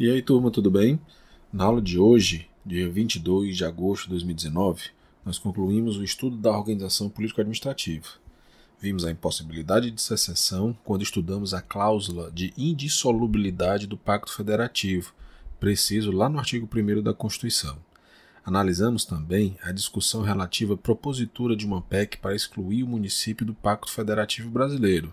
E aí, turma, tudo bem? Na aula de hoje, dia 22 de agosto de 2019, nós concluímos o estudo da organização político-administrativa. Vimos a impossibilidade de secessão quando estudamos a cláusula de indissolubilidade do Pacto Federativo, preciso lá no artigo 1 da Constituição. Analisamos também a discussão relativa à propositura de uma PEC para excluir o município do Pacto Federativo Brasileiro.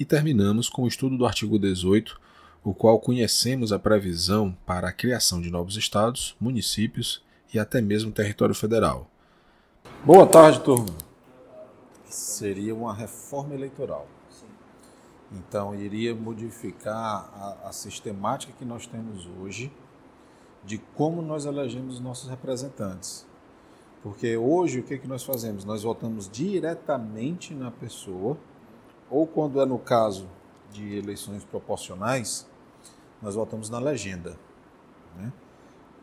E terminamos com o estudo do artigo 18 o qual conhecemos a previsão para a criação de novos estados, municípios e até mesmo território federal. Boa tarde, turma. Seria uma reforma eleitoral. Então, iria modificar a, a, sistemática que nós temos hoje de como nós elegemos nossos representantes. Porque hoje o que, que nós fazemos? Nós votamos diretamente na pessoa, ou quando é no caso de eleições proporcionais, nós voltamos na legenda. Né?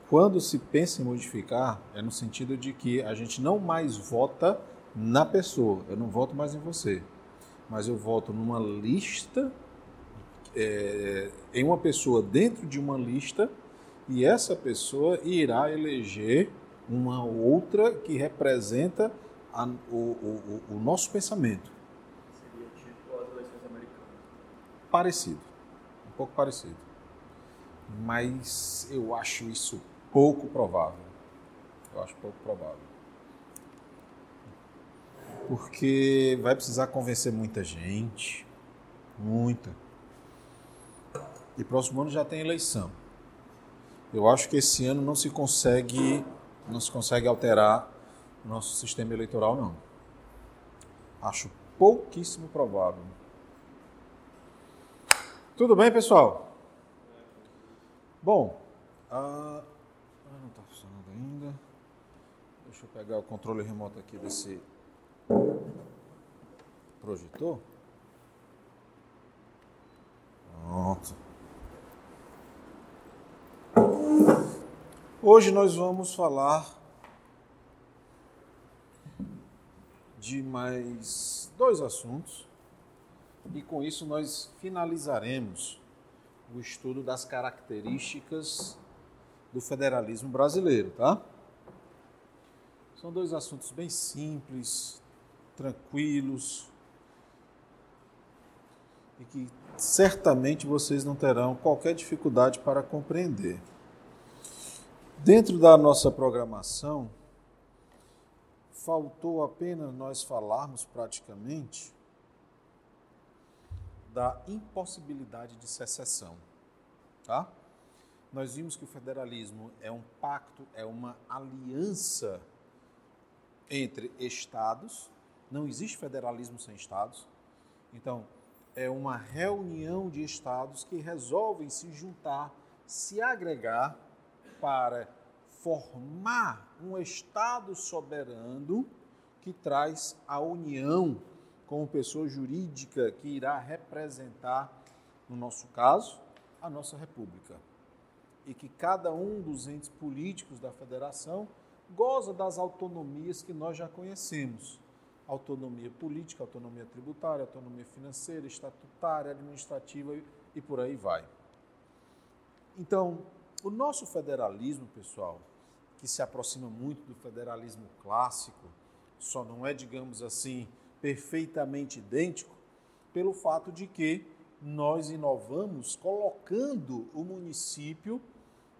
Quando se pensa em modificar, é no sentido de que a gente não mais vota na pessoa, eu não voto mais em você, mas eu voto numa lista, é, em uma pessoa dentro de uma lista, e essa pessoa irá eleger uma outra que representa a, o, o, o, nosso pensamento. Seria tipo as eleições americanas? Parecido, um pouco parecido mas eu acho isso pouco provável. Eu acho pouco provável. Porque vai precisar convencer muita gente, muita. E próximo ano já tem eleição. Eu acho que esse ano não se consegue, não se consegue alterar o nosso sistema eleitoral não. Acho pouquíssimo provável. Tudo bem, pessoal? Bom, ah, não está funcionando ainda. Deixa eu pegar o controle remoto aqui desse projetor. Pronto. Hoje nós vamos falar de mais dois assuntos e com isso nós finalizaremos o estudo das características do federalismo brasileiro, tá? São dois assuntos bem simples, tranquilos e que certamente vocês não terão qualquer dificuldade para compreender. Dentro da nossa programação, faltou apenas nós falarmos praticamente da impossibilidade de secessão. Tá? Nós vimos que o federalismo é um pacto, é uma aliança entre estados. Não existe federalismo sem estados. Então, é uma reunião de estados que resolvem se juntar, se agregar para formar um estado soberano que traz a união como pessoa jurídica que irá representar, no nosso caso, a nossa República. E que cada um dos entes políticos da federação goza das autonomias que nós já conhecemos: autonomia política, autonomia tributária, autonomia financeira, estatutária, administrativa e por aí vai. Então, o nosso federalismo, pessoal, que se aproxima muito do federalismo clássico, só não é, digamos assim, perfeitamente idêntico pelo fato de que nós inovamos colocando o município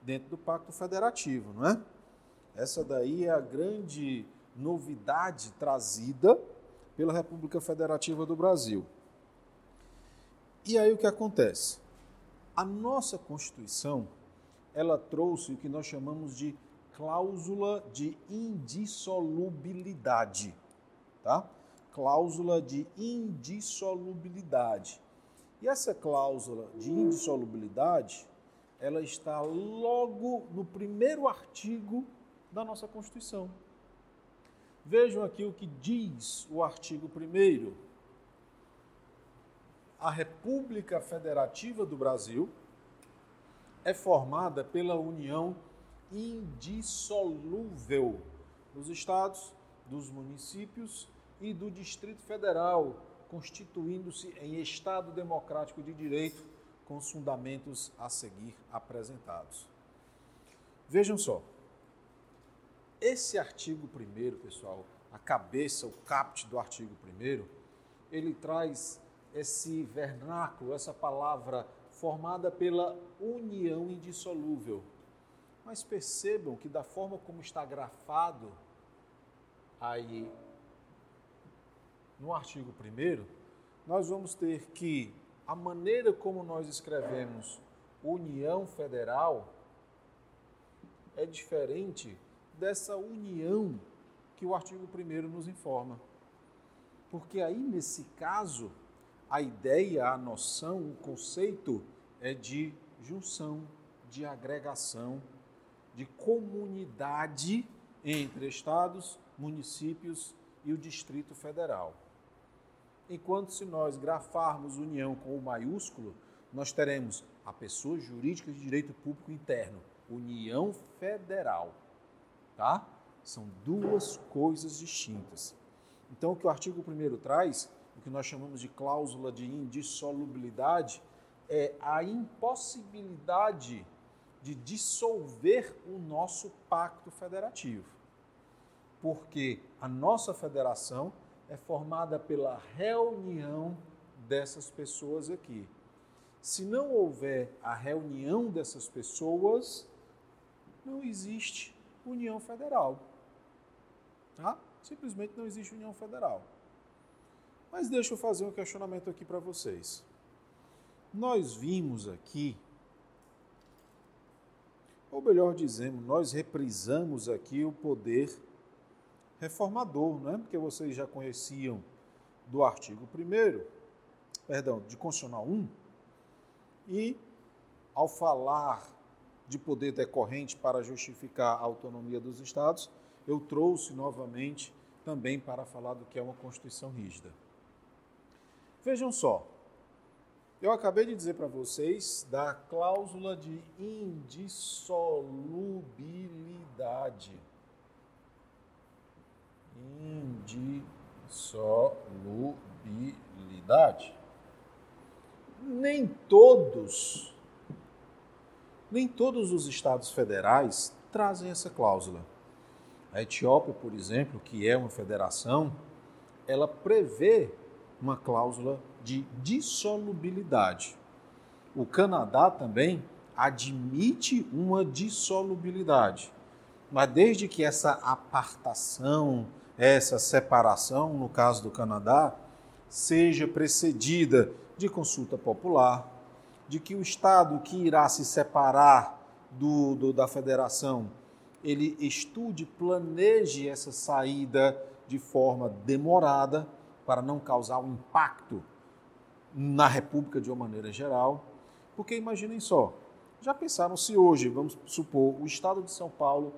dentro do Pacto Federativo, não é? Essa daí é a grande novidade trazida pela República Federativa do Brasil. E aí o que acontece? A nossa Constituição, ela trouxe o que nós chamamos de cláusula de indissolubilidade, tá? Cláusula de indissolubilidade. E essa cláusula de indissolubilidade, ela está logo no primeiro artigo da nossa Constituição. Vejam aqui o que diz o artigo 1 A República Federativa do Brasil é formada pela união indissolúvel dos estados, dos municípios e do Distrito Federal, constituindo-se em Estado democrático de direito com os fundamentos a seguir apresentados. Vejam só, esse artigo primeiro, pessoal, a cabeça, o caput do artigo primeiro, ele traz esse vernáculo, essa palavra formada pela união indissolúvel. Mas percebam que da forma como está grafado aí no artigo 1 nós vamos ter que a maneira como nós escrevemos União Federal é diferente dessa união que o artigo 1 nos informa. Porque aí, nesse caso, a ideia, a noção, o conceito é de junção, de agregação, de comunidade entre estados, municípios e o Distrito Federal. Enquanto se nós grafarmos união com o maiúsculo, nós teremos a pessoa jurídica de direito público interno, União Federal, tá? São duas coisas distintas. Então, o que o artigo 1 traz, o que nós chamamos de cláusula de indissolubilidade, é a impossibilidade de dissolver o nosso pacto federativo. Porque a nossa federação é formada pela reunião dessas pessoas aqui. Se não houver a reunião dessas pessoas, não existe União Federal. Tá? Simplesmente não existe União Federal. Mas deixa eu fazer um questionamento aqui para vocês. Nós vimos aqui, ou melhor dizendo, nós reprisamos aqui o poder reformador, não é? Porque vocês já conheciam do artigo 1 perdão, de Constitucional 1, e ao falar de poder decorrente para justificar a autonomia dos estados, eu trouxe novamente também para falar do que é uma Constituição rígida. Vejam só, eu acabei de dizer para vocês da cláusula de indissolubilidade indissolubilidade. Nem todos, nem todos os estados federais trazem essa cláusula. A Etiópia, por exemplo, que é uma federação, ela prevê uma cláusula de dissolubilidade. O Canadá também admite uma dissolubilidade, mas desde que essa apartação, essa separação, no caso do Canadá, seja precedida de consulta popular, de que o Estado que irá se separar do, do, da federação, ele estude, planeje essa saída de forma demorada para não causar um impacto na República de uma maneira geral. Porque imaginem só, já pensaram se hoje, vamos supor, o Estado de São Paulo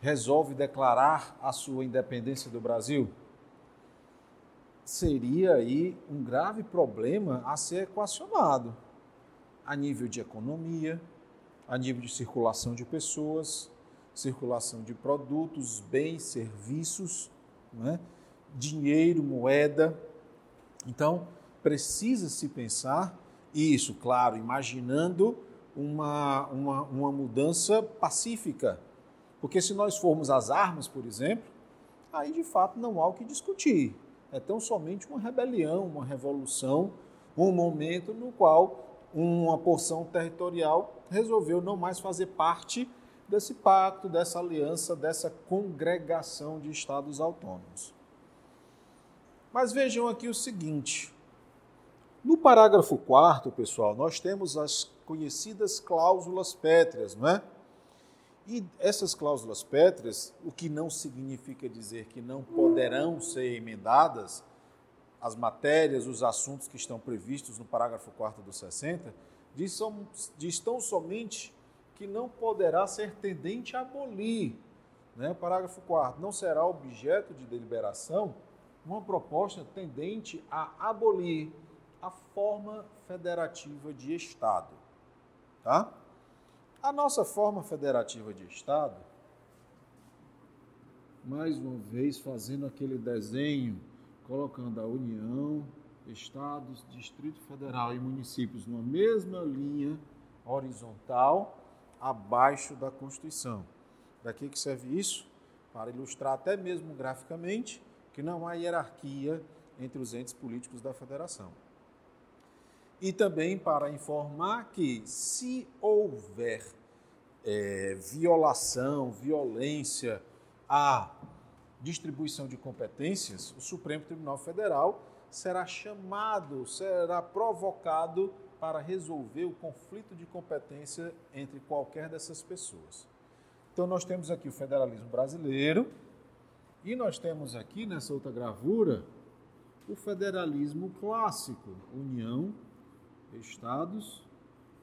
resolve declarar a sua independência do Brasil, seria aí um grave problema a ser equacionado a nível de economia, a nível de circulação de pessoas, circulação de produtos, bens, serviços, é? dinheiro, moeda. Então, precisa se pensar isso, claro, imaginando uma, uma, uma mudança pacífica porque se nós formos às armas, por exemplo, aí de fato não há o que discutir. É tão somente uma rebelião, uma revolução, um momento no qual uma porção territorial resolveu não mais fazer parte desse pacto, dessa aliança, dessa congregação de estados autônomos. Mas vejam aqui o seguinte: no parágrafo 4, pessoal, nós temos as conhecidas cláusulas pétreas, não é? E essas cláusulas pétreas, o que não significa dizer que não poderão ser emendadas as matérias, os assuntos que estão previstos no parágrafo 4 do 60, diz, diz tão somente que não poderá ser tendente a abolir. Né? Parágrafo 4 não será objeto de deliberação uma proposta tendente a abolir a forma federativa de Estado. Tá? A nossa forma federativa de Estado, mais uma vez fazendo aquele desenho, colocando a União, estados, Distrito Federal e municípios numa mesma linha horizontal abaixo da Constituição. Para que serve isso? Para ilustrar até mesmo graficamente que não há hierarquia entre os entes políticos da federação. E também para informar que, se houver é, violação, violência à distribuição de competências, o Supremo Tribunal Federal será chamado, será provocado para resolver o conflito de competência entre qualquer dessas pessoas. Então, nós temos aqui o federalismo brasileiro e nós temos aqui nessa outra gravura o federalismo clássico, União, Estados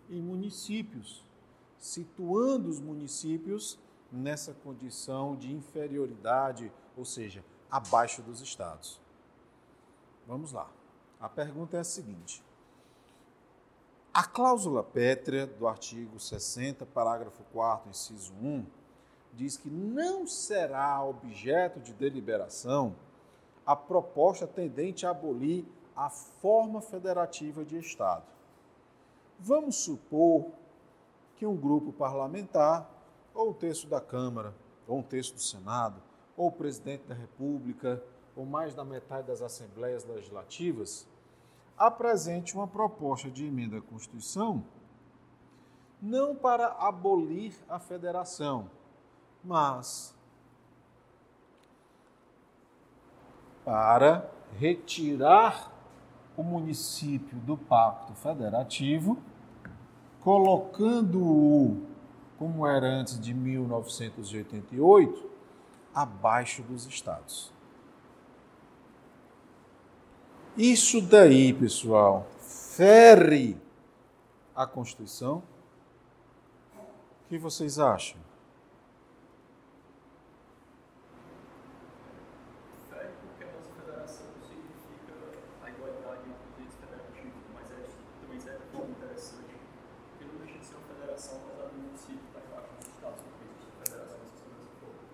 e municípios, situando os municípios nessa condição de inferioridade, ou seja, abaixo dos estados. Vamos lá. A pergunta é a seguinte: a cláusula pétrea do artigo 60, parágrafo 4, inciso 1, diz que não será objeto de deliberação a proposta tendente a abolir a forma federativa de Estado. Vamos supor que um grupo parlamentar, ou o texto da Câmara, ou um texto do Senado, ou o presidente da República, ou mais da metade das assembleias legislativas, apresente uma proposta de emenda à Constituição não para abolir a federação, mas para retirar o município do Pacto Federativo, colocando-o, como era antes de 1988, abaixo dos estados. Isso daí, pessoal, fere a Constituição? O que vocês acham? Fere porque a nossa federação significa a igualdade entre os entes federativos, mas é, também serve de forma interessante, porque não deixa de ser uma federação, apesar do município estar embaixo dos estados, porque existe federação dessa forma.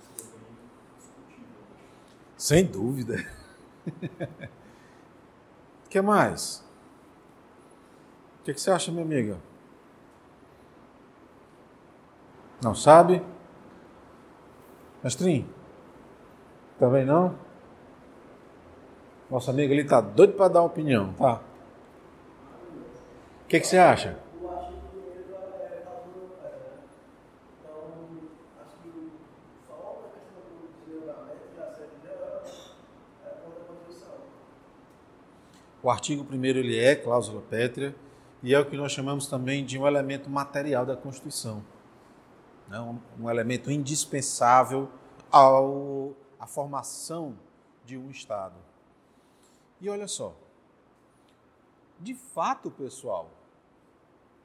Isso é bem discutível. Sem dúvida. O que mais? O que, você acha, minha amiga? Não sabe? Mestrinho? Também não? Nossa amiga ali tá doido para dar opinião, tá? O que você acha? O artigo primeiro é cláusula pétrea, né? Então, acho que só a questão do desligamento e a sede dela é contra a Constituição. O artigo 1 ele é cláusula pétrea e é o que nós chamamos também de um elemento material da Constituição. Né? Um, um elemento indispensável ao, à formação de um Estado. E olha só, de fato, pessoal,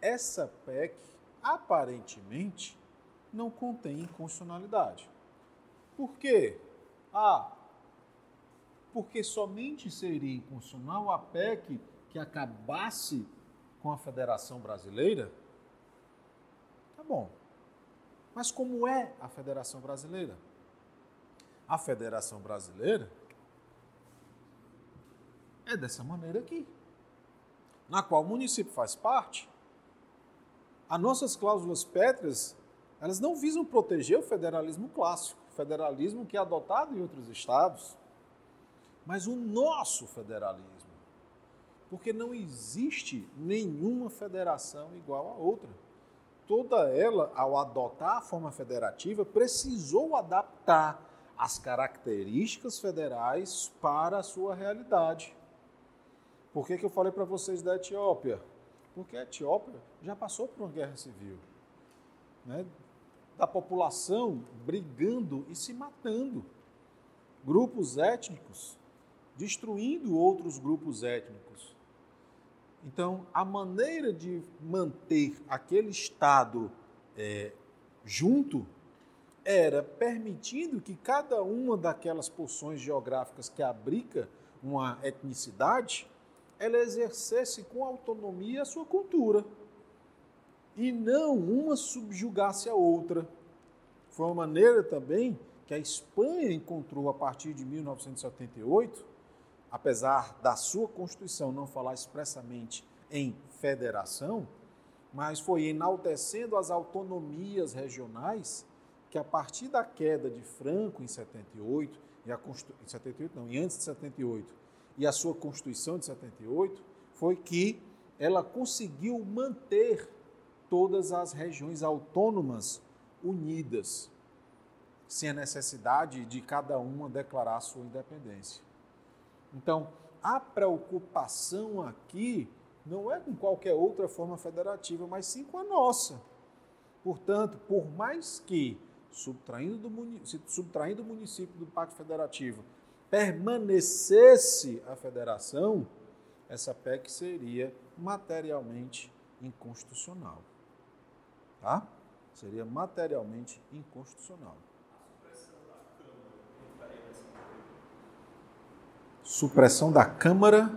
essa PEC aparentemente não contém inconstitucionalidade. Por quê? Ah, porque somente seria inconstitucional a PEC que acabasse com a Federação Brasileira? Tá bom. Mas como é a Federação Brasileira? A Federação Brasileira é dessa maneira aqui, na qual o município faz parte. As nossas cláusulas pétreas, elas não visam proteger o federalismo clássico, o federalismo que é adotado em outros estados mas o nosso federalismo. Porque não existe nenhuma federação igual a outra. Toda ela, ao adotar a forma federativa, precisou adaptar as características federais para a sua realidade. Por que, que eu falei para vocês da Etiópia? Porque a Etiópia já passou por uma guerra civil. Né? Da população brigando e se matando. Grupos étnicos destruindo outros grupos étnicos. Então, a maneira de manter aquele Estado é, junto era permitindo que cada uma daquelas porções geográficas que abriga uma etnicidade, ela exercesse com autonomia a sua cultura e não uma subjugasse a outra. Foi uma maneira também que a Espanha encontrou a partir de 1978 apesar da sua Constituição não falar expressamente em federação, mas foi enaltecendo as autonomias regionais que a partir da queda de Franco em 78 e a Constitu... em 78 não, e antes de 78 e a sua Constituição de 78 foi que ela conseguiu manter todas as regiões autônomas unidas, sem a necessidade de cada uma declarar sua independência. Então, a preocupação aqui não é com qualquer outra forma federativa, mas sim com a nossa. Portanto, por mais que, subtraindo, do, subtraindo o município do Pacto Federativo, permanecesse a federação, essa PEC seria materialmente inconstitucional. Tá? Seria materialmente inconstitucional. Supressão da Câmara.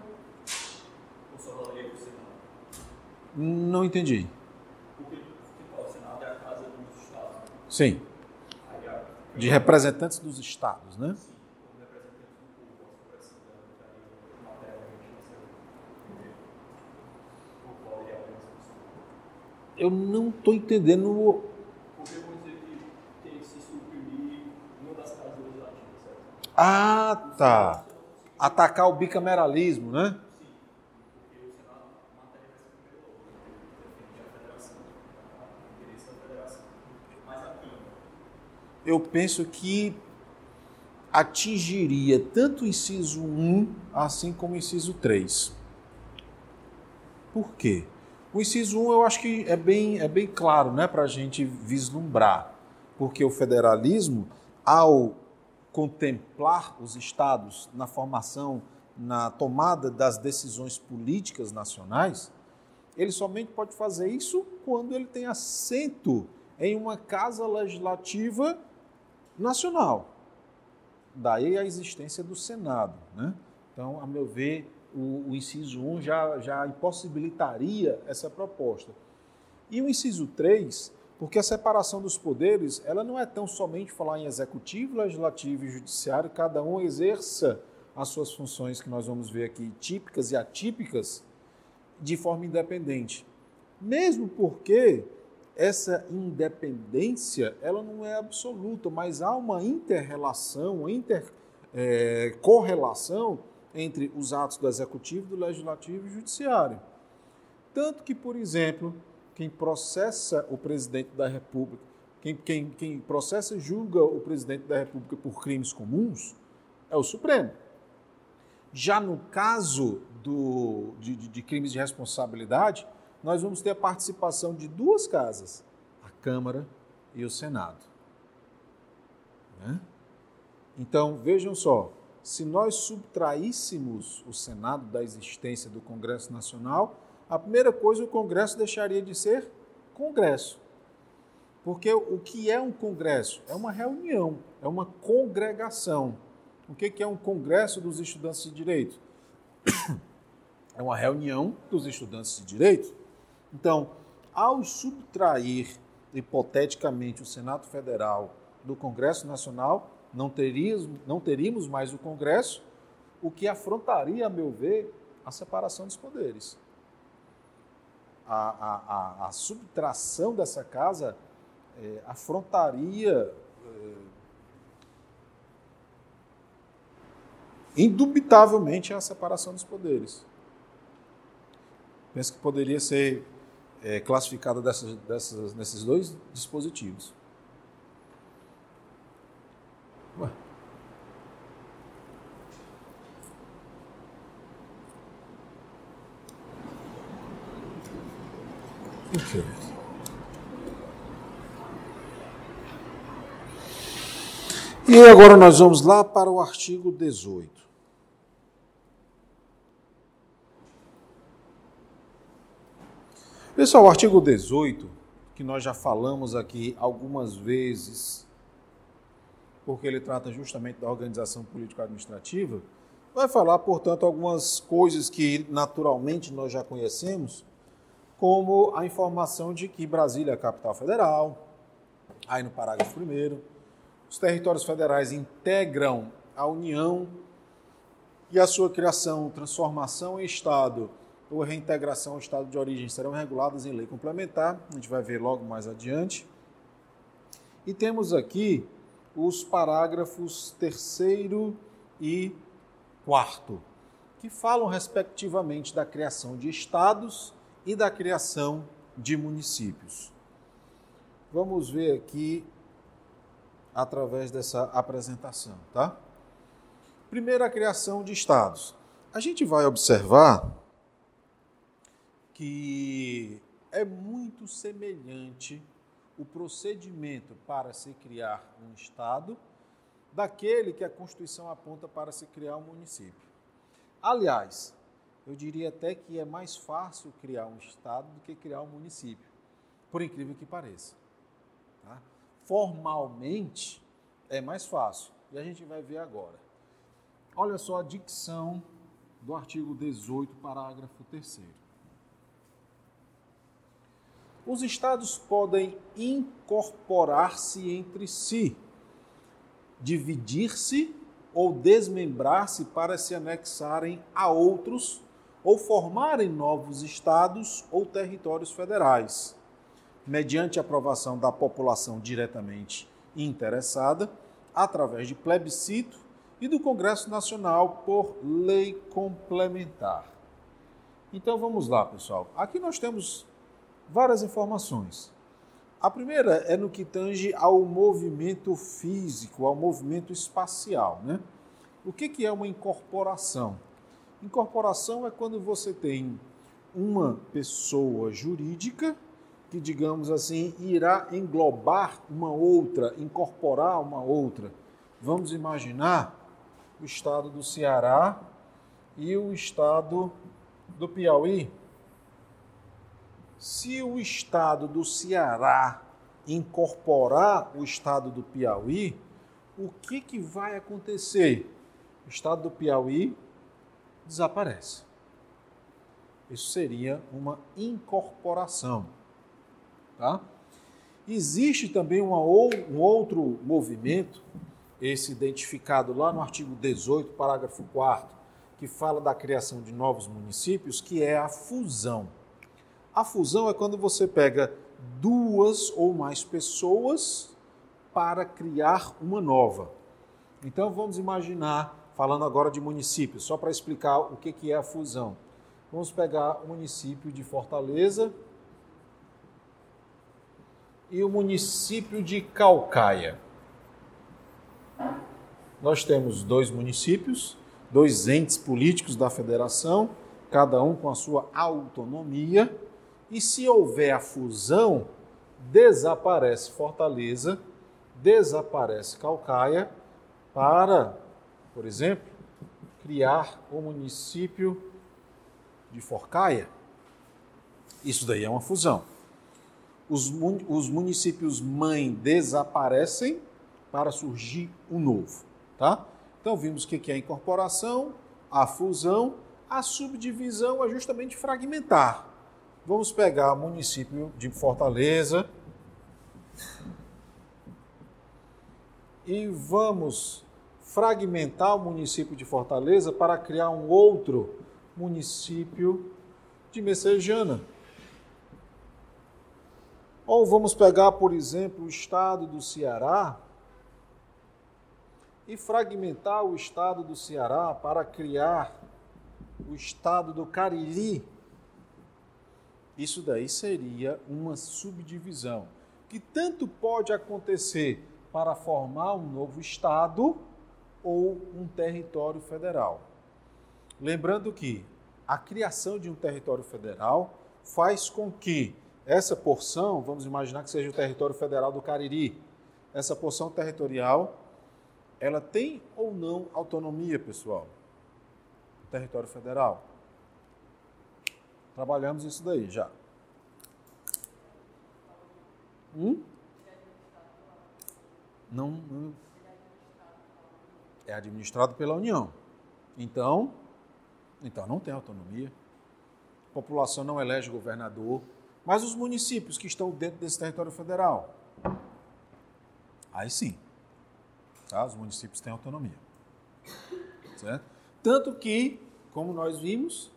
Não entendi. Sim. De representantes dos estados, né? Eu não estou entendendo. Ah, tá. Atacar o bicameralismo, né? Eu penso que atingiria tanto o inciso 1 assim como o inciso 3. Por quê? O inciso 1 eu acho que é bem, é bem claro né, para a gente vislumbrar, porque o federalismo, ao contemplar os estados na formação, na tomada das decisões políticas nacionais, ele somente pode fazer isso quando ele tem assento em uma casa legislativa nacional. Daí a existência do Senado. Né? Então, a meu ver, o, o inciso 1 já, já impossibilitaria essa proposta. E o inciso 3, porque a separação dos poderes, ela não é tão somente falar em executivo, legislativo e judiciário, cada um exerça as suas funções que nós vamos ver aqui, típicas e atípicas, de forma independente. Mesmo porque essa independência ela não é absoluta, mas há uma inter-relação, uma inter-correlação entre os atos do executivo, do legislativo e judiciário. Tanto que, por exemplo, quem processa o presidente da República, quem, quem, quem processa e julga o presidente da República por crimes comuns é o Supremo. Já no caso do, de, de, crimes de responsabilidade, nós vamos ter a participação de duas casas, a Câmara e o Senado. Né? Então, vejam só, se nós subtraíssemos o Senado da existência do Congresso Nacional, a primeira coisa, o Congresso deixaria de ser Congresso. Porque o que é um Congresso? É uma reunião, é uma congregação. O que é um Congresso dos Estudantes de Direito? É uma reunião dos estudantes de direito. Então, ao subtrair hipoteticamente o Senado Federal do Congresso Nacional, não teríamos, não teríamos mais o Congresso, o que afrontaria, a meu ver, a separação dos poderes. A, a, a, subtração dessa casa é, afrontaria é, indubitavelmente a separação dos poderes. Penso que poderia ser é, classificada dessas, dessas, nesses dois dispositivos. Ué. E agora nós vamos lá para o artigo 18. Pessoal, o artigo 18, que nós já falamos aqui algumas vezes, porque ele trata justamente da organização político-administrativa, vai falar, portanto, algumas coisas que naturalmente nós já conhecemos, como a informação de que Brasília é a capital federal, aí no parágrafo 1 os territórios federais integram a União e a sua criação, transformação em Estado ou reintegração ao Estado de origem serão reguladas em lei complementar, a gente vai ver logo mais adiante. E temos aqui os parágrafos terceiro e quarto, que falam respectivamente da criação de estados e da criação de municípios. Vamos ver aqui através dessa apresentação, tá? Primeiro, a criação de estados. A gente vai observar que é muito semelhante o procedimento para se criar um estado daquele que a Constituição aponta para se criar um município. Aliás, eu diria até que é mais fácil criar um estado do que criar um município, por incrível que pareça. Tá? Formalmente é mais fácil e a gente vai ver agora. Olha só a dicção do artigo 18, parágrafo 3. Os estados podem incorporar-se entre si dividir-se ou desmembrar-se para se anexarem a outros ou formarem novos estados ou territórios federais, mediante aprovação da população diretamente interessada, através de plebiscito e do Congresso Nacional por lei complementar. Então vamos lá, pessoal. Aqui nós temos várias informações. A primeira é no que tange ao movimento físico, ao movimento espacial. Né? O que, que é uma incorporação? Incorporação é quando você tem uma pessoa jurídica que, digamos assim, irá englobar uma outra, incorporar uma outra. Vamos imaginar o estado do Ceará e o estado do Piauí. Se o estado do Ceará incorporar o estado do Piauí, o que, que vai acontecer? O estado do Piauí desaparece. Isso seria uma incorporação. Tá? Existe também uma, um outro movimento, esse identificado lá no artigo 18, parágrafo 4, que fala da criação de novos municípios, que é a fusão. A fusão é quando você pega duas ou mais pessoas para criar uma nova. Então vamos imaginar, falando agora de municípios, só para explicar o que é a fusão. Vamos pegar o município de Fortaleza e o município de Calcaia. Nós temos dois municípios, dois entes políticos da federação, cada um com a sua autonomia e se houver a fusão, desaparece Fortaleza, desaparece Calcaia, para, por exemplo, criar o município de Forcaia. Isso daí é uma fusão. Os, os municípios mãe desaparecem para surgir um novo, tá? Então vimos o que é a incorporação, a fusão, a subdivisão é justamente fragmentar. Vamos pegar o município de Fortaleza e vamos fragmentar o município de Fortaleza para criar um outro município de Messejana. Ou vamos pegar, por exemplo, o estado do Ceará e fragmentar o estado do Ceará para criar o estado do Cariri isso daí seria uma subdivisão, que tanto pode acontecer para formar um novo Estado ou um território federal. Lembrando que a criação de um território federal faz com que essa porção, vamos imaginar que seja o território federal do Cariri, essa porção territorial, ela tem ou não autonomia, pessoal? território federal. Trabalhamos isso daí já. Hum? Não, não, é administrado pela União. Então, então não tem autonomia. A população não elege governador, mas os municípios que estão dentro desse território federal, aí sim, tá? Os municípios têm autonomia, certo? Tanto que, como nós vimos,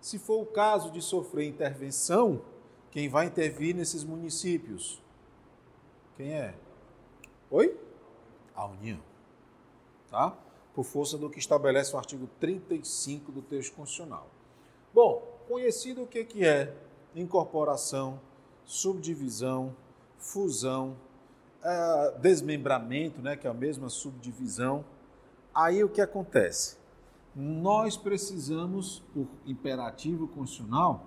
se for o caso de sofrer intervenção, quem vai intervir nesses municípios? Quem é? Oi? A União. Tá? Por força do que estabelece o artigo 35 do texto constitucional. Bom, conhecido o que, é incorporação, subdivisão, fusão, uh, desmembramento, né, que é a mesma subdivisão. Aí o que acontece? Nós precisamos, por imperativo constitucional,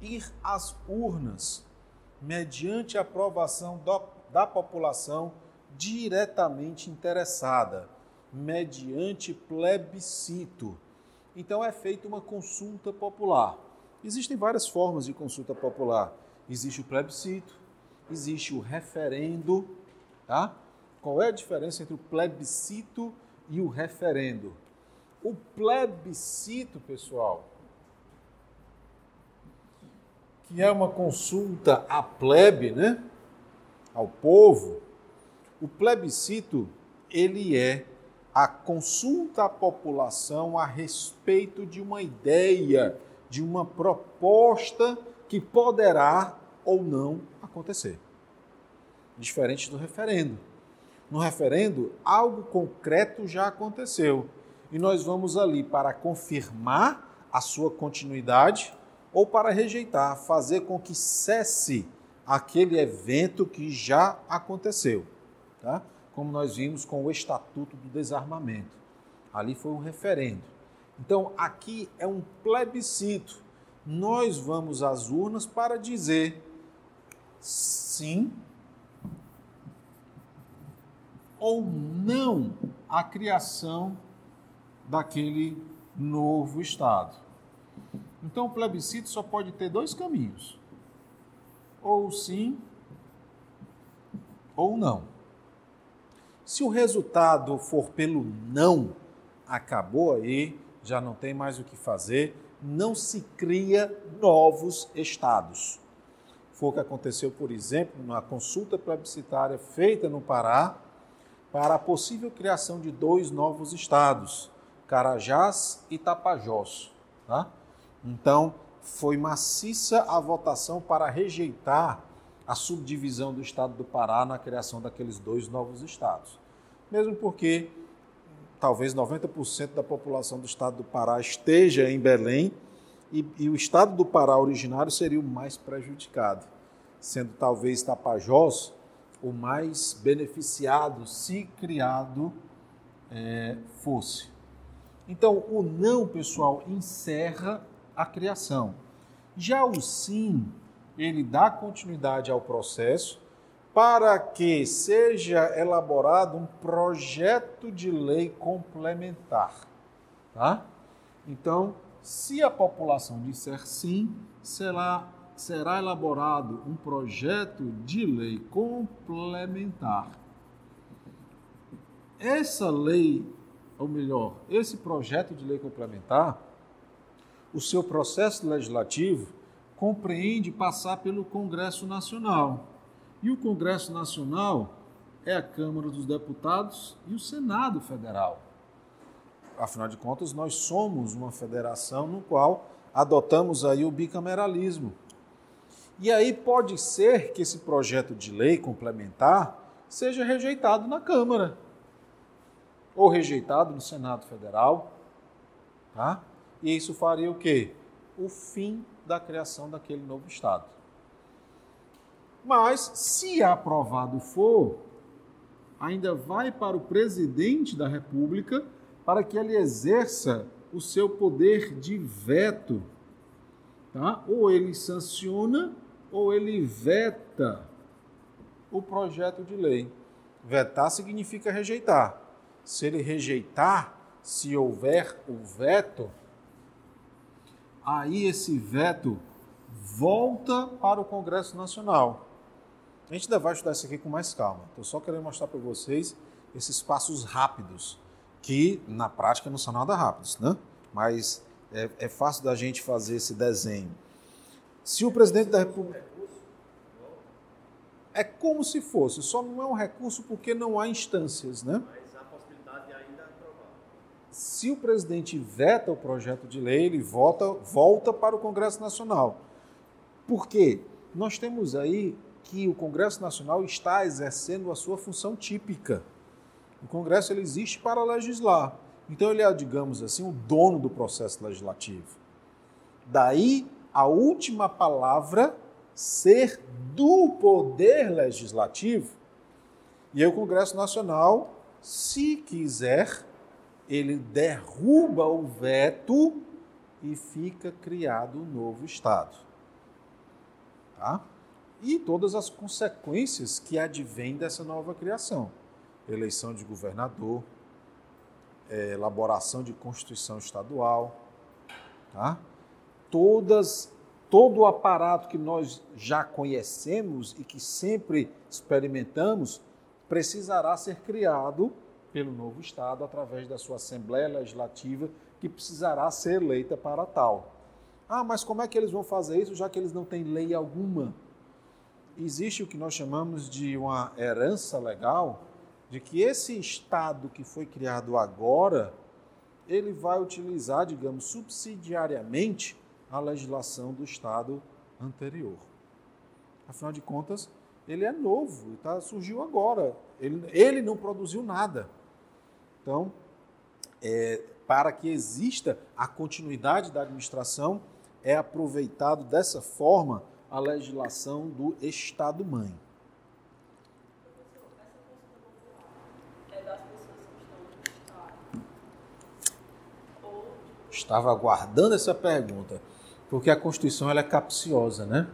ir às urnas mediante aprovação da população diretamente interessada, mediante plebiscito. Então é feita uma consulta popular. Existem várias formas de consulta popular. Existe o plebiscito, existe o referendo, tá? Qual é a diferença entre o plebiscito e o referendo? O plebiscito, pessoal, que é uma consulta à plebe, né? Ao povo, o plebiscito ele é a consulta à população a respeito de uma ideia, de uma proposta que poderá ou não acontecer. Diferente do referendo. No referendo, algo concreto já aconteceu e nós vamos ali para confirmar a sua continuidade ou para rejeitar, fazer com que cesse aquele evento que já aconteceu. Tá? Como nós vimos com o Estatuto do Desarmamento. Ali foi um referendo. Então, aqui é um plebiscito. Nós vamos às urnas para dizer sim ou não à criação daquele novo Estado. Então, o plebiscito só pode ter dois caminhos: ou sim ou não. Se o resultado for pelo não, acabou aí, já não tem mais o que fazer, não se cria novos estados. Foi o que aconteceu, por exemplo, na consulta plebiscitária feita no Pará para a possível criação de dois novos estados, Carajás e Tapajós. Tá? Então, foi maciça a votação para rejeitar a subdivisão do estado do Pará na criação daqueles dois novos estados. Mesmo porque talvez 90% da população do estado do Pará esteja em Belém e, e, o estado do Pará originário seria o mais prejudicado, sendo talvez Tapajós o mais beneficiado se criado é, fosse. Então, o não, pessoal, encerra a criação. Já o sim, ele dá continuidade ao processo para que seja elaborado um projeto de lei complementar, tá? Então, se a população disser sim, será, será elaborado um projeto de lei complementar. Essa lei, ou melhor, esse projeto de lei complementar, o seu processo legislativo compreende passar pelo Congresso Nacional. E o Congresso Nacional é a Câmara dos Deputados e o Senado Federal. Afinal de contas, nós somos uma federação no qual adotamos aí o bicameralismo. E aí pode ser que esse projeto de lei complementar seja rejeitado na Câmara ou rejeitado no Senado Federal, tá? E isso faria o quê? O fim da criação daquele novo Estado. Mas, se aprovado for, ainda vai para o presidente da República para que ele exerça o seu poder de veto. Tá? Ou ele sanciona ou ele veta o projeto de lei. Vetar significa rejeitar. Se ele rejeitar, se houver o veto, aí esse veto volta para o Congresso Nacional. A gente ainda vai estudar isso aqui com mais calma. Estou só querendo mostrar para vocês esses passos rápidos, que na prática não são nada rápidos, né? Mas é, é fácil da gente fazer esse desenho. Se o presidente da República. É como se fosse, só não é um recurso porque não há instâncias, né? Mas a possibilidade de ainda aprovar. Se o presidente veta o projeto de lei, ele volta, volta para o Congresso Nacional. Por quê? Nós temos aí que o Congresso Nacional está exercendo a sua função típica. O Congresso ele existe para legislar. Então ele é, digamos assim, o dono do processo legislativo. Daí a última palavra ser do poder legislativo. E aí o Congresso Nacional, se quiser, ele derruba o veto e fica criado um novo Estado. Tá? E todas as consequências que advêm dessa nova criação. Eleição de governador, é, elaboração de Constituição Estadual, tá? todas todo o aparato que nós já conhecemos e que sempre experimentamos precisará ser criado pelo novo Estado através da sua Assembleia Legislativa, que precisará ser eleita para tal. Ah, mas como é que eles vão fazer isso, já que eles não têm lei alguma? Existe o que nós chamamos de uma herança legal, de que esse Estado que foi criado agora, ele vai utilizar, digamos, subsidiariamente a legislação do Estado anterior. Afinal de contas, ele é novo, tá, surgiu agora. Ele, ele não produziu nada. Então, é, para que exista a continuidade da administração, é aproveitado dessa forma a legislação do Estado-mãe. Estava aguardando essa pergunta porque a Constituição ela é capciosa, né?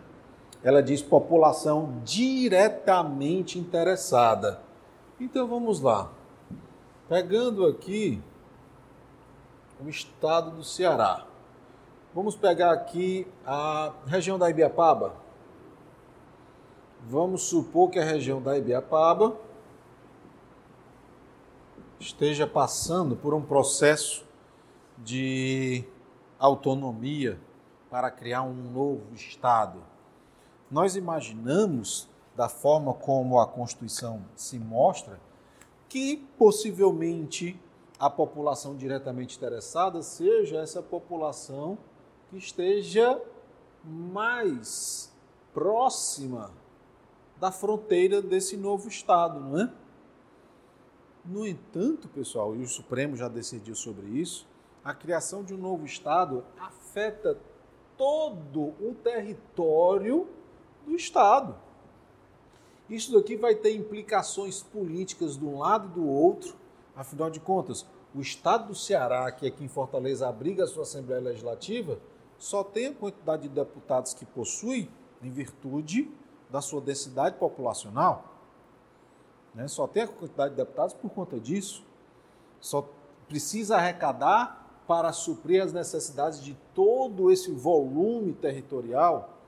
Ela diz população diretamente interessada. Então vamos lá. Pegando aqui o estado do Ceará. Vamos pegar aqui a região da Ibiapaba. Vamos supor que a região da Ibiapaba esteja passando por um processo de autonomia para criar um novo Estado. Nós imaginamos, da forma como a Constituição se mostra, que possivelmente a população diretamente interessada seja essa população que esteja mais próxima da fronteira desse novo Estado, não é? No entanto, pessoal, e o Supremo já decidiu sobre isso, a criação de um novo Estado afeta todo o território do Estado. Isso daqui vai ter implicações políticas de um lado e do outro. Afinal de contas, o Estado do Ceará, que aqui em Fortaleza abriga a sua Assembleia Legislativa, só tem a quantidade de deputados que possui em virtude da sua densidade populacional. Né? Só tem a quantidade de deputados por conta disso. Só precisa arrecadar para suprir as necessidades de todo esse volume territorial.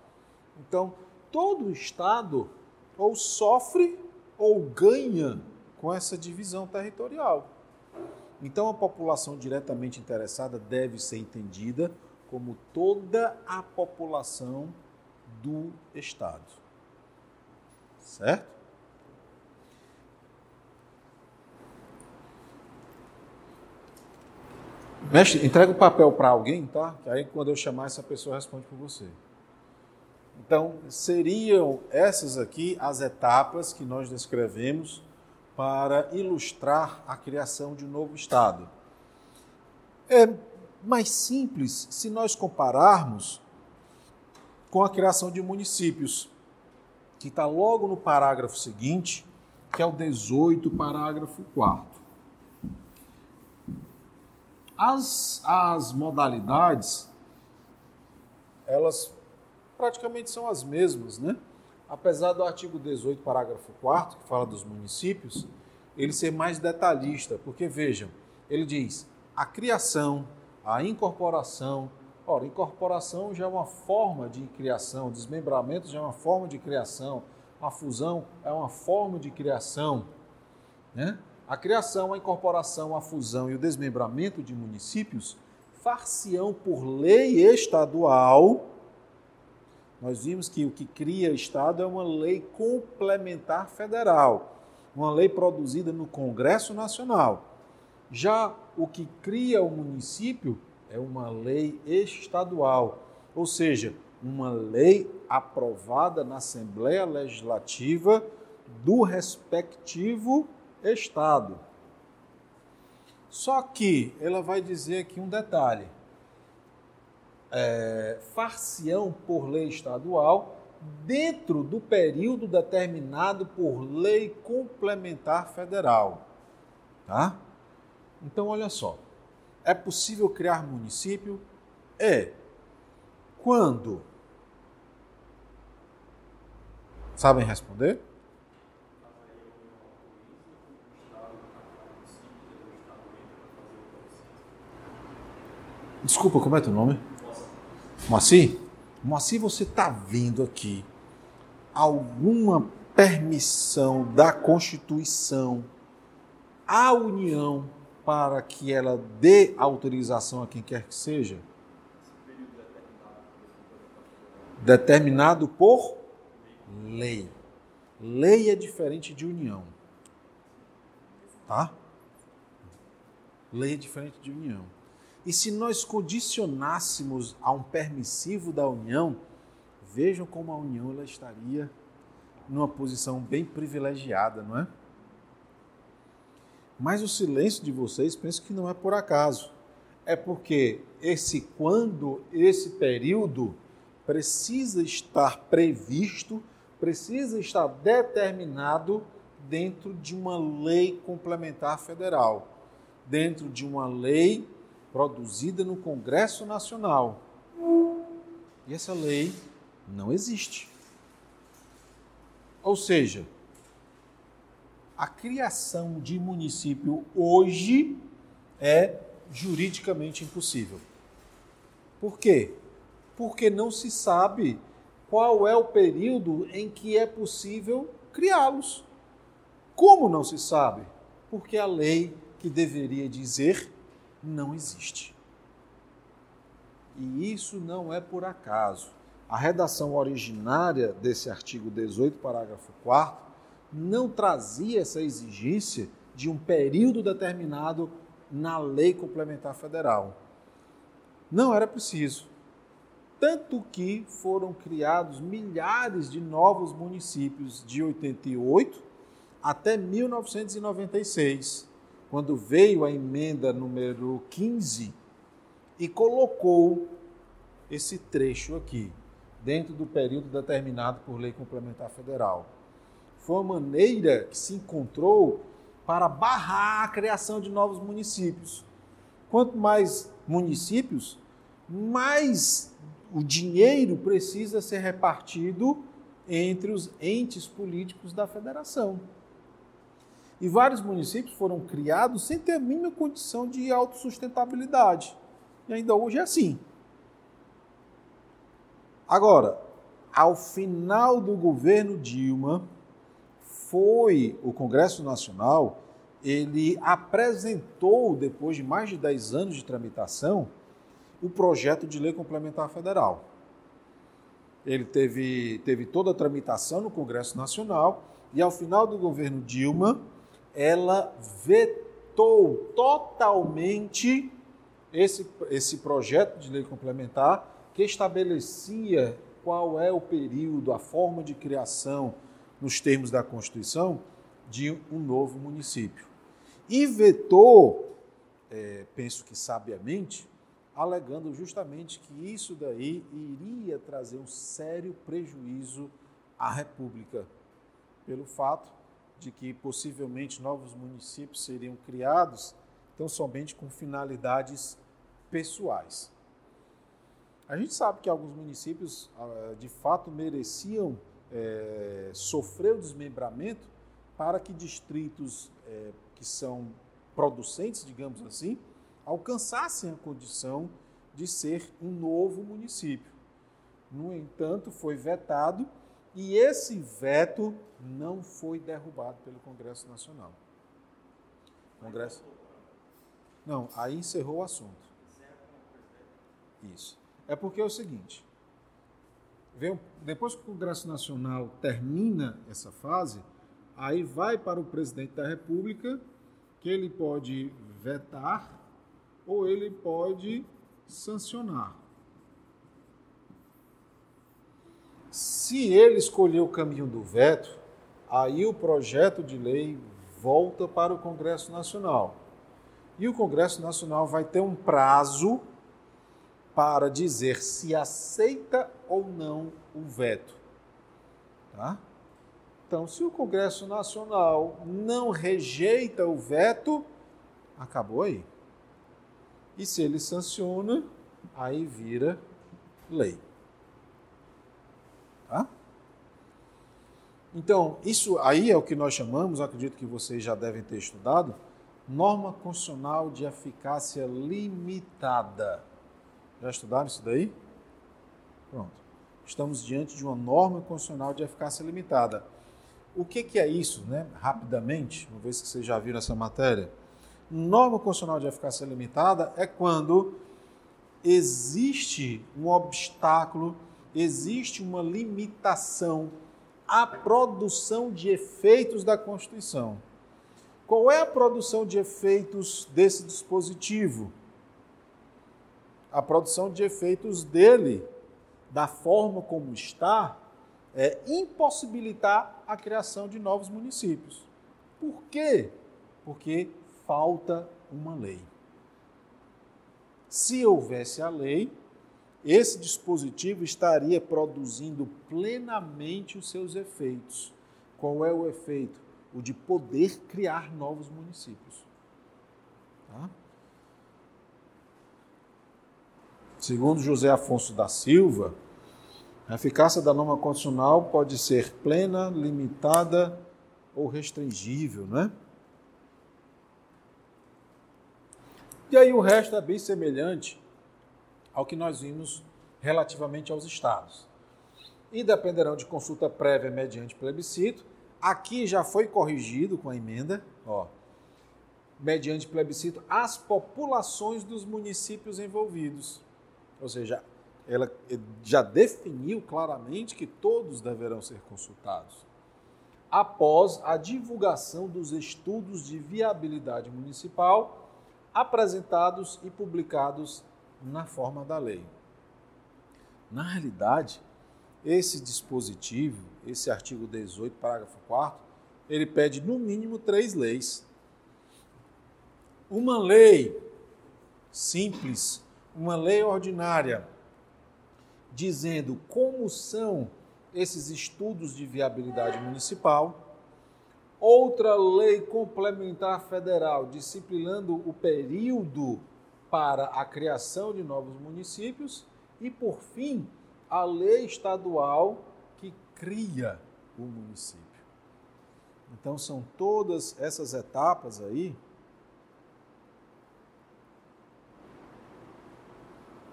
Então, todo o Estado ou sofre ou ganha com essa divisão territorial. Então, a população diretamente interessada deve ser entendida como toda a população do Estado. Certo? Mestre, entrega o papel para alguém, tá? Que aí quando eu chamar essa pessoa responde por você. Então, seriam essas aqui as etapas que nós descrevemos para ilustrar a criação de um novo Estado. É mais simples se nós compararmos com a criação de municípios, que está logo no parágrafo seguinte, que é o 18, parágrafo 4. As, as modalidades, elas praticamente são as mesmas, né? Apesar do artigo 18, parágrafo 4 que fala dos municípios, ele ser mais detalhista, porque vejam, ele diz a criação, a incorporação. Ora, incorporação já é uma forma de criação, desmembramento já é uma forma de criação, a fusão é uma forma de criação, né? A criação, a incorporação, a fusão e o desmembramento de municípios far-se-ão por lei estadual. Nós vimos que o que cria Estado é uma lei complementar federal, uma lei produzida no Congresso Nacional. Já o que cria o município é uma lei estadual, ou seja, uma lei aprovada na Assembleia Legislativa do respectivo estado. Só que ela vai dizer aqui um detalhe: é, por lei estadual dentro do período determinado por lei complementar federal. Tá? Então, olha só. É possível criar município? É. Quando? Sabem responder? Desculpa, como é teu nome? Moacir? Moacir, você está vendo aqui alguma permissão da Constituição à União para que ela dê autorização a quem quer que seja? Determinado por lei. Lei é diferente de união. Tá? Lei é diferente de união. E se nós condicionássemos a um permissivo da União, vejam como a União ela estaria numa posição bem privilegiada, não é? Mas o silêncio de vocês penso que não é por acaso. É porque esse quando, esse período precisa estar previsto, precisa estar determinado dentro de uma lei complementar federal, dentro de uma lei produzida no Congresso Nacional. E essa lei não existe. Ou seja, a criação de município hoje é juridicamente impossível. Por quê? Porque não se sabe qual é o período em que é possível criá-los. Como não se sabe? Porque a lei que deveria dizer não existe. E isso não é por acaso. A redação originária desse artigo 18, parágrafo 4, não trazia essa exigência de um período determinado na lei complementar federal. Não era preciso. Tanto que foram criados milhares de novos municípios de 88 até 1996 quando veio a emenda número 15 e colocou esse trecho aqui, dentro do período determinado por lei complementar federal. Foi uma maneira que se encontrou para barrar a criação de novos municípios. Quanto mais municípios, mais o dinheiro precisa ser repartido entre os entes políticos da federação. E vários municípios foram criados sem ter a mínima condição de autossustentabilidade. E ainda hoje é assim. Agora, ao final do governo Dilma, foi o Congresso Nacional, ele apresentou, depois de mais de 10 anos de tramitação, o projeto de lei complementar federal. Ele teve, teve toda a tramitação no Congresso Nacional e, ao final do governo Dilma, ela vetou totalmente esse, esse projeto de lei complementar que estabelecia qual é o período, a forma de criação, nos termos da Constituição, de um novo município. E vetou, é, penso que sabiamente, alegando justamente que isso daí iria trazer um sério prejuízo à República, pelo fato de que possivelmente novos municípios seriam criados, então somente com finalidades pessoais. A gente sabe que alguns municípios ah, de fato mereciam é, sofrer o desmembramento para que distritos é, que são producentes, digamos assim, alcançassem a condição de ser um novo município. No entanto, foi vetado e esse veto não foi derrubado pelo Congresso Nacional. Congresso. Não, aí encerrou o assunto. Isso. É porque é o seguinte: depois que o Congresso Nacional termina essa fase, aí vai para o presidente da República, que ele pode vetar ou ele pode sancionar. Se ele escolher o caminho do veto, aí o projeto de lei volta para o Congresso Nacional. E o Congresso Nacional vai ter um prazo para dizer se aceita ou não o veto. Tá? Então, se o Congresso Nacional não rejeita o veto, acabou aí. E se ele sanciona, aí vira lei. Tá? Então, isso aí é o que nós chamamos, acredito que vocês já devem ter estudado, norma constitucional de eficácia limitada. Já estudaram isso daí? Pronto. Estamos diante de uma norma constitucional de eficácia limitada. O que, que é isso, né? Rapidamente, uma vez que vocês já viram essa matéria. Norma constitucional de eficácia limitada é quando existe um obstáculo, existe uma limitação à produção de efeitos da Constituição. Qual é a produção de efeitos desse dispositivo? A produção de efeitos dele, da forma como está, é impossibilitar a criação de novos municípios. Por quê? Porque falta uma lei. Se houvesse a lei, esse dispositivo estaria produzindo plenamente os seus efeitos. Qual é o efeito? O de poder criar novos municípios. Tá? Segundo José Afonso da Silva, a eficácia da norma constitucional pode ser plena, limitada ou restringível, né? E aí o resto é bem semelhante ao que nós vimos relativamente aos estados. E dependerão de consulta prévia mediante plebiscito. Aqui já foi corrigido com a emenda, ó, mediante plebiscito, as populações dos municípios envolvidos. Ou seja, ela já definiu claramente que todos deverão ser consultados. Após a divulgação dos estudos de viabilidade municipal apresentados e publicados na forma da lei. Na realidade, esse dispositivo, esse artigo 18, parágrafo 4, ele pede no mínimo três leis. Uma lei simples, uma lei ordinária, dizendo como são esses estudos de viabilidade municipal outra lei complementar federal disciplinando o período para a criação de novos municípios e, por fim, a lei estadual que cria o município. Então, são todas essas etapas aí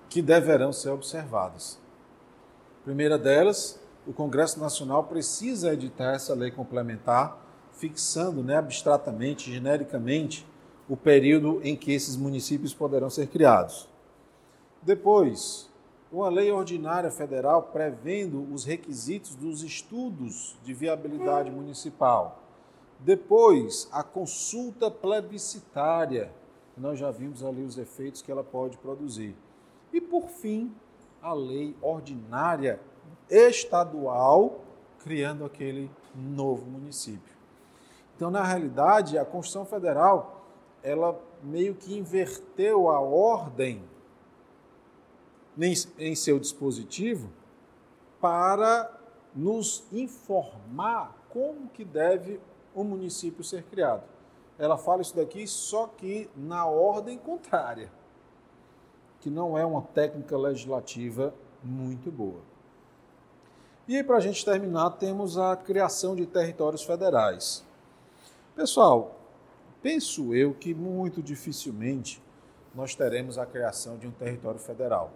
que deverão ser observadas. primeira delas, o Congresso Nacional precisa editar essa lei complementar fixando né, abstratamente, genericamente, o período em que esses municípios poderão ser criados. Depois, uma lei ordinária federal prevendo os requisitos dos estudos de viabilidade municipal. Depois, a consulta plebiscitária, nós já vimos ali os efeitos que ela pode produzir. E, por fim, a lei ordinária estadual, criando aquele novo município. Então, na realidade, a Constituição Federal, ela meio que inverteu a ordem em seu dispositivo para nos informar como que deve o município ser criado. Ela fala isso daqui só que na ordem contrária, que não é uma técnica legislativa muito boa. E aí, para a gente terminar, temos a criação de territórios federais. Pessoal, penso eu que muito dificilmente nós teremos a criação de um território federal.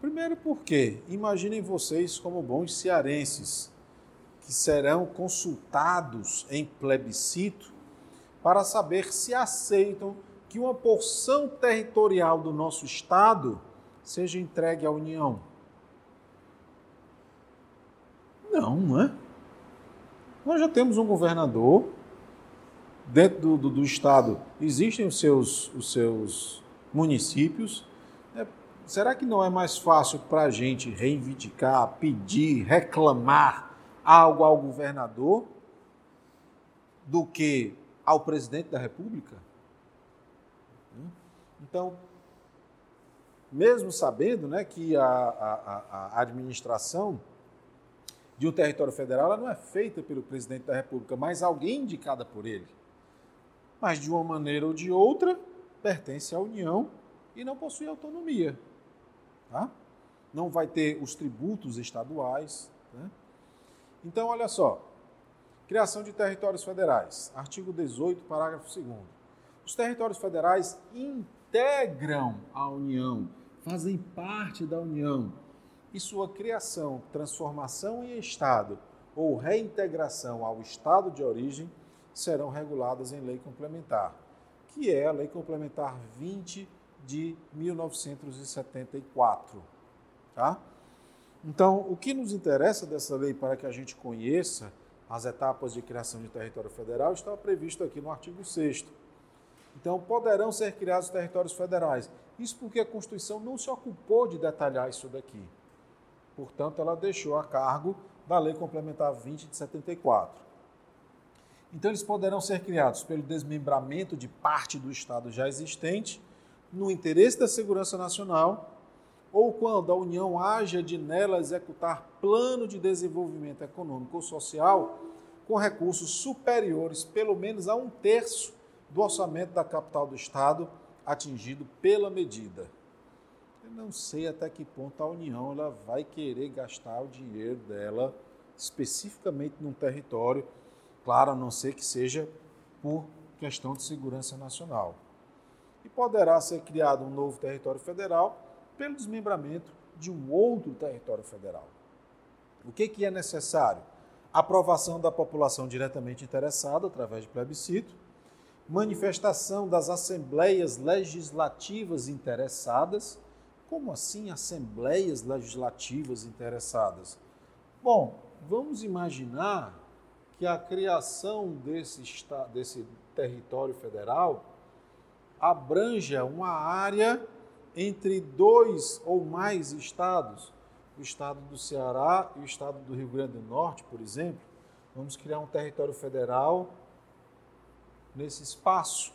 Primeiro porque, imaginem vocês como bons cearenses, que serão consultados em plebiscito para saber se aceitam que uma porção territorial do nosso estado seja entregue à União. Não, não é? Nós já temos um governador dentro do, do, do Estado existem os seus, os seus municípios. É, será que não é mais fácil para a gente reivindicar, pedir, reclamar algo ao governador do que ao presidente da República? Então, mesmo sabendo né, que a, a, a administração de um território federal ela não é feita pelo presidente da República, mas alguém indicada por ele. Mas de uma maneira ou de outra, pertence à União e não possui autonomia. Tá? Não vai ter os tributos estaduais. Né? Então, olha só. Criação de territórios federais. Artigo 18, parágrafo 2. Os territórios federais integram a União, fazem parte da União. E sua criação, transformação em Estado ou reintegração ao Estado de origem serão reguladas em lei complementar, que é a Lei Complementar 20 de 1974. Tá? Então, o que nos interessa dessa lei para que a gente conheça as etapas de criação de território federal está previsto aqui no artigo 6 então, poderão ser criados territórios federais. Isso porque a Constituição não se ocupou de detalhar isso daqui. Portanto, ela deixou a cargo da Lei Complementar 20 de 74. Então, eles poderão ser criados pelo desmembramento de parte do Estado já existente, no interesse da segurança nacional, ou quando a União haja de nela executar plano de desenvolvimento econômico ou social com recursos superiores, pelo menos a um terço do orçamento da capital do Estado atingido pela medida. Eu não sei até que ponto a União ela vai querer gastar o dinheiro dela especificamente num território, claro, a não ser que seja por questão de segurança nacional. E poderá ser criado um novo território federal pelo desmembramento de um outro território federal. O que, que é necessário? Aprovação da população diretamente interessada através de plebiscito, manifestação das assembleias legislativas interessadas. Como assim assembleias legislativas interessadas? Bom, vamos imaginar que a criação desse, desse território federal abranja uma área entre dois ou mais estados, o estado do Ceará e o estado do Rio Grande do Norte, por exemplo. Vamos criar um território federal nesse espaço.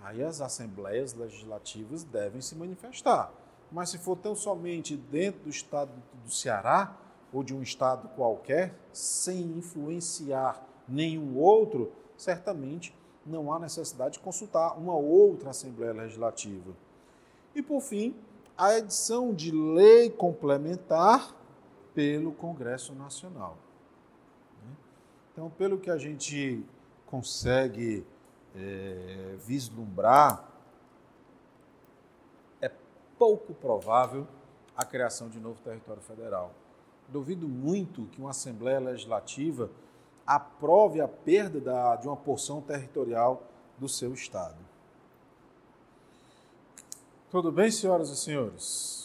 Aí as assembleias legislativas devem se manifestar. Mas se for tão somente dentro do estado do Ceará ou de um estado qualquer, sem influenciar nenhum outro, certamente não há necessidade de consultar uma outra Assembleia Legislativa. E, por fim, a edição de lei complementar pelo Congresso Nacional. Então, pelo que a gente consegue é, vislumbrar, é pouco provável a criação de novo território federal. Duvido muito que uma Assembleia Legislativa aprove a perda da, de uma porção territorial do seu Estado. Tudo bem, senhoras e senhores?